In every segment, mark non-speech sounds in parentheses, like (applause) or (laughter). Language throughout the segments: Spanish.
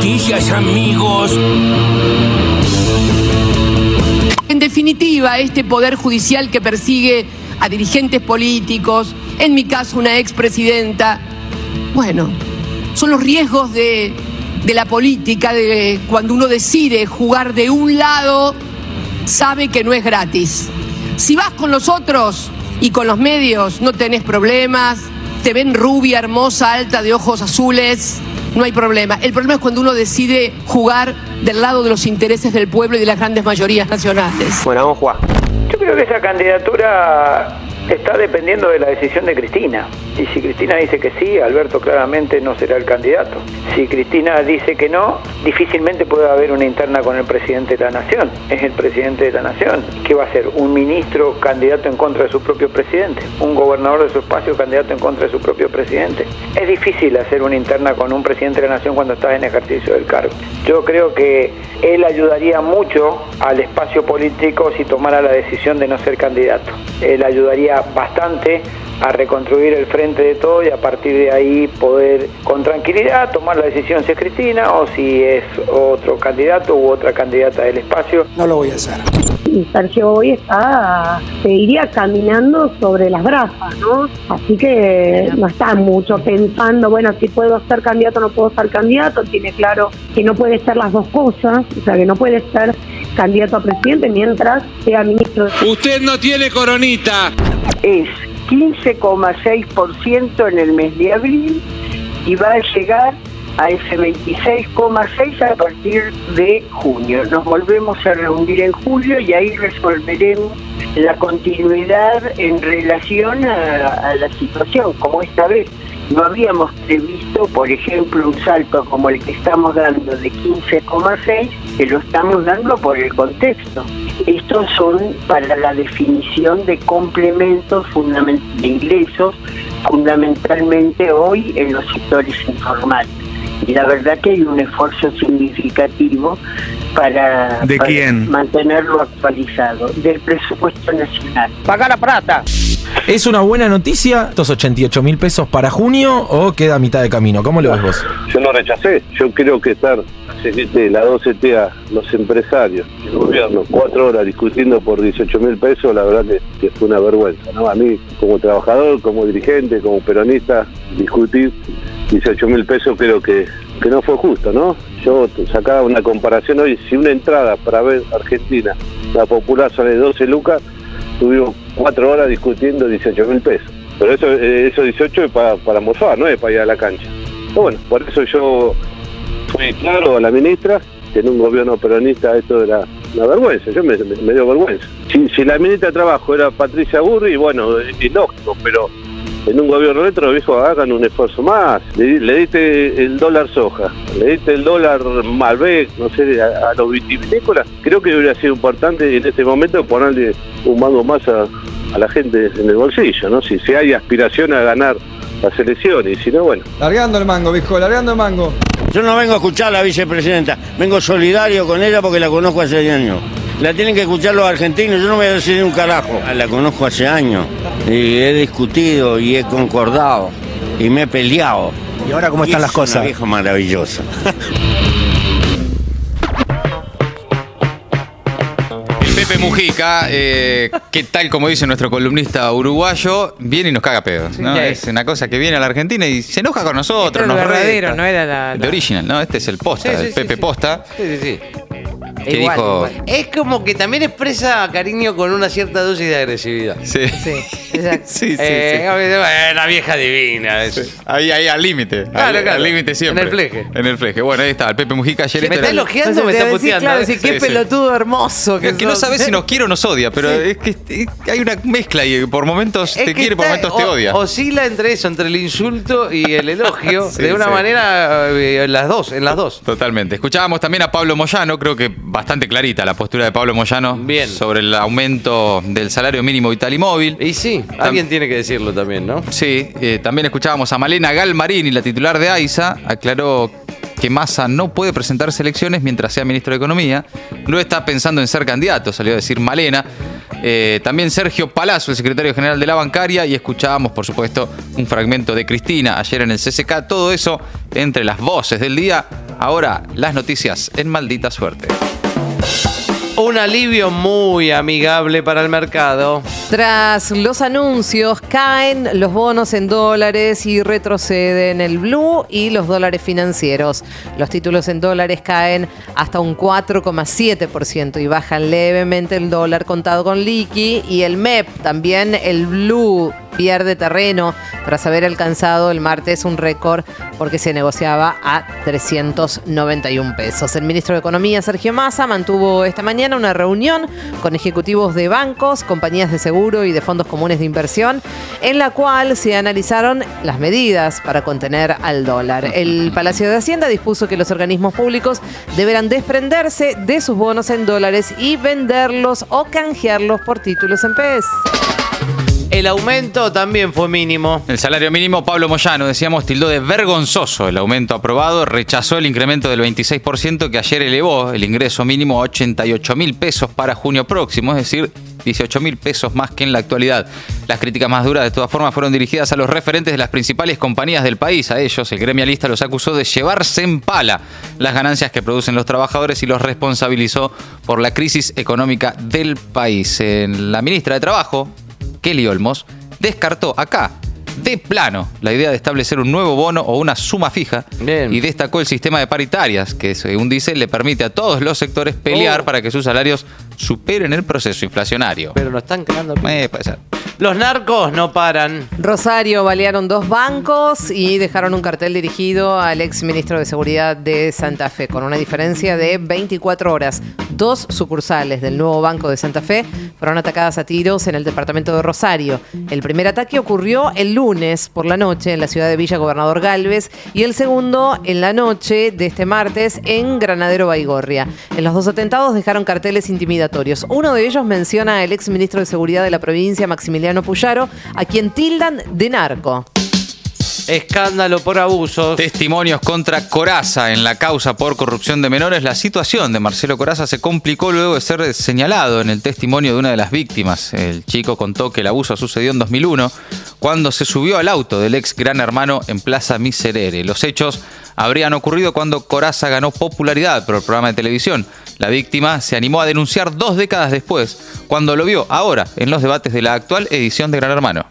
noticias, amigos. En definitiva, este poder judicial que persigue a dirigentes políticos, en mi caso una expresidenta, bueno, son los riesgos de, de la política, de cuando uno decide jugar de un lado, sabe que no es gratis. Si vas con los otros y con los medios, no tenés problemas, te ven rubia, hermosa, alta, de ojos azules, no hay problema. El problema es cuando uno decide jugar del lado de los intereses del pueblo y de las grandes mayorías nacionales. Bueno, vamos a jugar. Yo creo que esa candidatura está dependiendo de la decisión de Cristina. Y si Cristina dice que sí, Alberto claramente no será el candidato. Si Cristina dice que no, difícilmente puede haber una interna con el presidente de la nación. Es el presidente de la nación. ¿Qué va a ser? ¿Un ministro candidato en contra de su propio presidente? ¿Un gobernador de su espacio candidato en contra de su propio presidente? Es difícil hacer una interna con un presidente de la nación cuando está en ejercicio del cargo. Yo creo que él ayudaría mucho al espacio político si tomara la decisión de no ser candidato. Él ayudaría bastante a reconstruir el frente de todo y a partir de ahí poder con tranquilidad tomar la decisión si es Cristina o si es otro candidato u otra candidata del espacio. No lo voy a hacer. Y Sergio hoy está, se iría caminando sobre las brasas, ¿no? Así que no está mucho pensando, bueno, si puedo ser candidato o no puedo ser candidato, tiene claro que no puede ser las dos cosas, o sea, que no puede ser candidato a presidente mientras sea ministro. Usted no tiene coronita. es 15,6% en el mes de abril y va a llegar a ese 26,6% a partir de junio. Nos volvemos a reunir en julio y ahí resolveremos la continuidad en relación a, a la situación, como esta vez. No habíamos previsto, por ejemplo, un salto como el que estamos dando de 15,6, que lo estamos dando por el contexto. Estos son para la definición de complementos de ingresos, fundamentalmente hoy en los sectores informales. Y la verdad que hay un esfuerzo significativo para, ¿De para quién? mantenerlo actualizado, del presupuesto nacional. Paga la plata. ¿Es una buena noticia estos 88 mil pesos para junio o queda a mitad de camino? ¿Cómo lo ves vos? Yo no rechacé, yo creo que estar CGT, la 12TA, los empresarios, el gobierno, cuatro horas discutiendo por 18 mil pesos, la verdad que, que fue una vergüenza. ¿no? A mí, como trabajador, como dirigente, como peronista, discutir 18 mil pesos creo que, que no fue justo, ¿no? Yo sacaba una comparación hoy, si una entrada para ver Argentina, la popular sale 12 lucas, tuvimos cuatro horas discutiendo 18 mil pesos. Pero eso, eh, eso 18 es para, para morfar, no es para ir a la cancha. Pero bueno, por eso yo fui claro a la ministra que en un gobierno peronista esto era una vergüenza, yo me, me- me dio vergüenza. Si, si la ministra de Trabajo era Patricia Burri, bueno, es lógico, pero en un gobierno retro dijo hagan un esfuerzo más. Le, le diste el dólar soja, le diste el dólar Malbec, no sé, a, a los vitivinícolas. Creo que hubiera sido importante en este momento ponerle un mango más a, a la gente en el bolsillo, ¿no? Si, si hay aspiración a ganar las elecciones, y si no, bueno. Largando el mango, viejo, largando el mango. Yo no vengo a escuchar a la vicepresidenta, vengo solidario con ella porque la conozco hace años. La tienen que escuchar los argentinos, yo no voy a decir un carajo. La conozco hace años y he discutido y he concordado y me he peleado. ¿Y ahora cómo están Y las es una cosas? vieja maravillosa. (laughs) Pepe Mujica, eh, que tal como dice nuestro columnista uruguayo, viene y nos caga pedos. ¿no? Sí. Es una cosa que viene a la Argentina y se enoja con nosotros. Este es el nos verdadero, no era la- De la- original, ¿no? Este es el posta, Sí, sí, el sí, Pepe sí. Posta. Sí, sí, sí. ¿Qué Igual, dijo? igual. Es como que también expresa cariño con una cierta dosis de agresividad. Sí. Sí, exacto. (laughs) Sí, sí, Eh, sí. que, "Eh, La vieja divina. es". Ahí, ahí, al límite. Claro, al, claro. al límite siempre. En el fleje. En el fleje. Bueno, ahí está, el Pepe Mujica ayer. ¿Me esto está elogiando o me está puteando? claro, eh? sí, qué Sí, sí. pelotudo hermoso que Que, que no sos. Sabes si (laughs) nos quiere o nos odia, pero es que hay una mezcla y por momentos te quiere, por momentos te odia. Oscila entre eso, entre el insulto y el elogio, (laughs) de una manera, eh, en las dos, en las dos. Totalmente. Escuchábamos también a Pablo Moyano, creo que bastante clarita la postura de Pablo Moyano Bien. sobre el aumento del salario mínimo vital y móvil. Y sí, alguien tiene que decirlo también, ¿no? Sí, eh, también escuchábamos a Malena Galmarini, la titular de AISA, aclaró que Massa no puede presentarse a elecciones mientras sea ministro de Economía. No está pensando en ser candidato, salió a decir Malena. Eh, también Sergio Palazzo, el secretario general de la bancaria, y escuchábamos, por supuesto, un fragmento de Cristina ayer en el CCK. Todo eso entre las voces del día Ahora, las noticias en maldita suerte. Un alivio muy amigable para el mercado. Tras los anuncios, caen los bonos en dólares y retroceden el blue y los dólares financieros. Los títulos en dólares caen hasta un 4,7% y bajan levemente el dólar contado con liqui y el MEP, también el blue pierde terreno tras haber alcanzado el martes un récord porque se negociaba a 391 pesos. El ministro de Economía, Sergio Massa, mantuvo esta mañana una reunión con ejecutivos de bancos, compañías de seguro y de fondos comunes de inversión, en la cual se analizaron las medidas para contener al dólar. El (laughs) Palacio de Hacienda dispuso que los organismos públicos deberán desprenderse de sus bonos en dólares y venderlos o canjearlos por títulos en PES. El aumento también fue mínimo. El salario mínimo, Pablo Moyano, decíamos, tildó de vergonzoso el aumento aprobado, rechazó el incremento del 26% que ayer elevó el ingreso mínimo a 88 mil pesos para junio próximo, es decir, 18 mil pesos más que en la actualidad. Las críticas más duras, de todas formas, fueron dirigidas a los referentes de las principales compañías del país. A ellos, el gremialista los acusó de llevarse en pala las ganancias que producen los trabajadores y los responsabilizó por la crisis económica del país. La ministra de Trabajo, Kelly Olmos, descartó acá, de plano, la idea de establecer un nuevo bono o una suma fija y destacó el sistema de paritarias, que según dice le permite a todos los sectores pelear Oh. para que sus salarios superen el proceso inflacionario. Pero lo están creando. Eh, puede ser. Los narcos no paran. Rosario balearon dos bancos y dejaron un cartel dirigido al ex ministro de Seguridad de Santa Fe, con una diferencia de 24 horas. Dos sucursales del nuevo Banco de Santa Fe fueron atacadas a tiros en el departamento de Rosario. El primer ataque ocurrió el lunes por la noche en la ciudad de Villa Gobernador Galvez y el segundo en la noche de este martes en Granadero Baigorria. En los dos atentados dejaron carteles intimidatorios. Uno de ellos menciona al ex ministro de Seguridad de la provincia, Maximiliano Puyaro, a quien tildan de narco. Escándalo por abusos. Testimonios contra Coraza en la causa por corrupción de menores. La situación de Marcelo Coraza se complicó luego de ser señalado en el testimonio de una de las víctimas. El chico contó que el abuso sucedió en 2001 cuando se subió al auto del ex gran hermano en Plaza Miserere. Los hechos habrían ocurrido cuando Coraza ganó popularidad por el programa de televisión. La víctima se animó a denunciar dos décadas después, cuando lo vio ahora en los debates de la actual edición de Gran Hermano.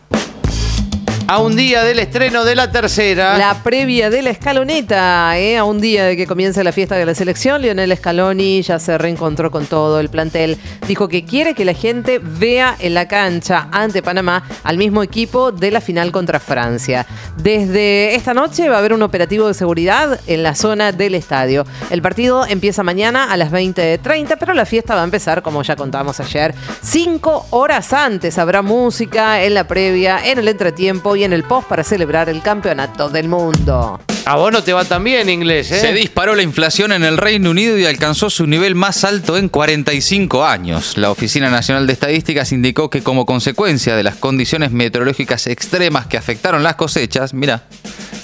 A un día del estreno de la tercera. La previa de la escaloneta, ¿eh? a un día de que comience la fiesta de la selección, Lionel Scaloni ya se reencontró con todo el plantel. Dijo que quiere que la gente vea en la cancha ante Panamá al mismo equipo de la final contra Francia. Desde esta noche va a haber un operativo de seguridad en la zona del estadio. El partido empieza mañana a las 20.30, pero la fiesta va a empezar, como ya contamos ayer, cinco horas antes. Habrá música en la previa, en el entretiempo y en el post para celebrar el campeonato del mundo. A vos no te va tan bien inglés, ¿eh? Se disparó la inflación en el Reino Unido y alcanzó su nivel más alto en 45 años. La Oficina Nacional de Estadísticas indicó que como consecuencia de las condiciones meteorológicas extremas que afectaron las cosechas, mira,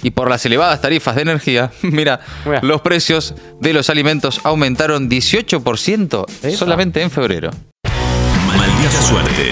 y por las elevadas tarifas de energía, (laughs) mira, Mira. los precios de los alimentos aumentaron 18% solamente en febrero. Maldita suerte.